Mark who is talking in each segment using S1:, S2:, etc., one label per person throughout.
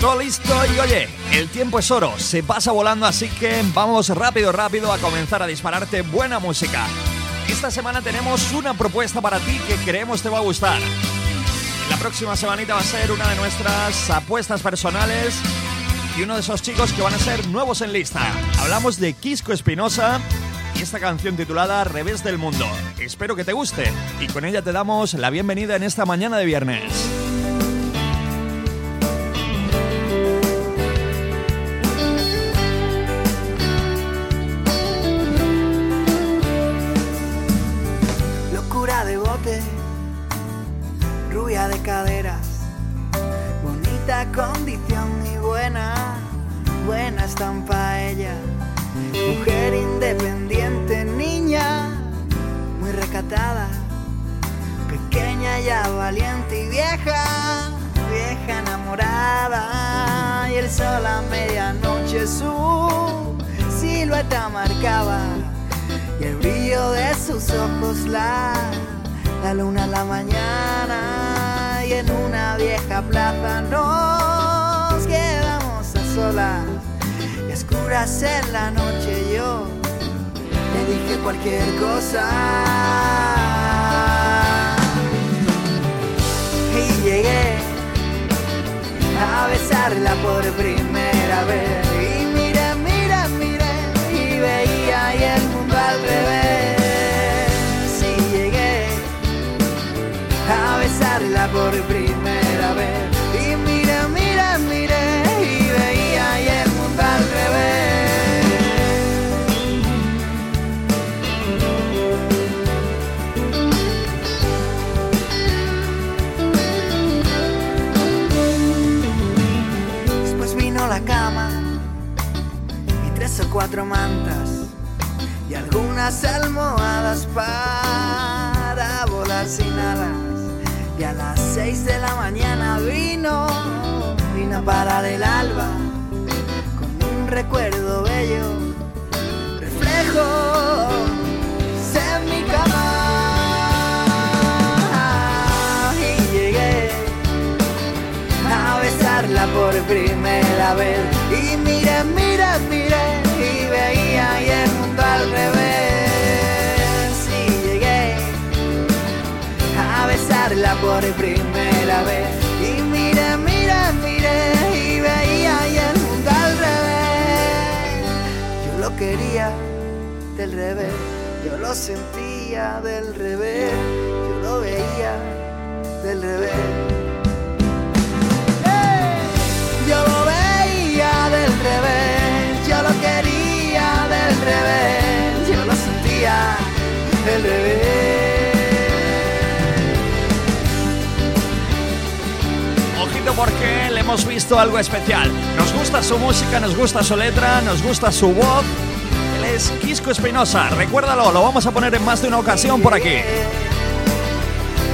S1: Todo listo y oye, el tiempo es oro, se pasa volando, así que vamos rápido, rápido a comenzar a dispararte buena música. Esta semana tenemos una propuesta para ti que creemos te va a gustar. La próxima semanita va a ser una de nuestras apuestas personales y uno de esos chicos que van a ser nuevos en lista. Hablamos de Quisco Espinosa y esta canción titulada Revés del Mundo. Espero que te guste y con ella te damos la bienvenida en esta mañana de viernes.
S2: De bote, rubia de caderas, bonita condición y buena, buena estampa ella. Mujer independiente, niña, muy recatada, pequeña ya valiente y vieja, vieja enamorada. Y el sol a medianoche su silueta marcaba y el brillo de sus ojos la, la luna en la mañana. Y en una vieja plaza nos quedamos a solas. Y a en la noche yo le dije cualquier cosa. Y llegué a besarla por primera vez por primera vez y mira, mira, mira y veía y el mundo al revés Después vino la cama y tres o cuatro mantas y algunas almohadas para volar sin alas. Y a las seis de la mañana vino, vino a parar el alba con un recuerdo bello, reflejo en mi cama. Y llegué a besarla por primera vez. Y mira, mira, mira, y veía y el mundo al revés. Por primera vez. Y mira, mira, mira, y veía y el mundo al revés. Yo lo quería del revés, yo lo sentía del revés,
S1: Porque le hemos visto algo especial. Nos gusta su música, nos gusta su letra, nos gusta su voz. Él es Quisco Espinosa, recuérdalo, lo vamos a poner en más de una ocasión por aquí.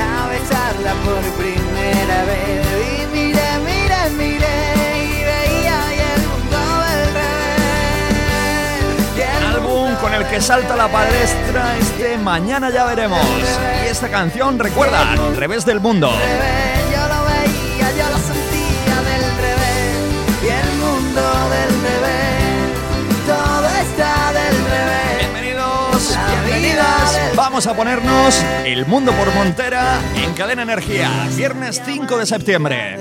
S2: A besarla por primera vez y mire, mire, mire y veía y el mundo del revés. Y el
S1: Álbum con el que salta la palestra este mañana ya veremos. Y esta canción recuerda, Revés del Mundo.
S2: revés,
S1: Vamos a ponernos El Mundo por Montera en Cadena Energía, viernes 5 de septiembre.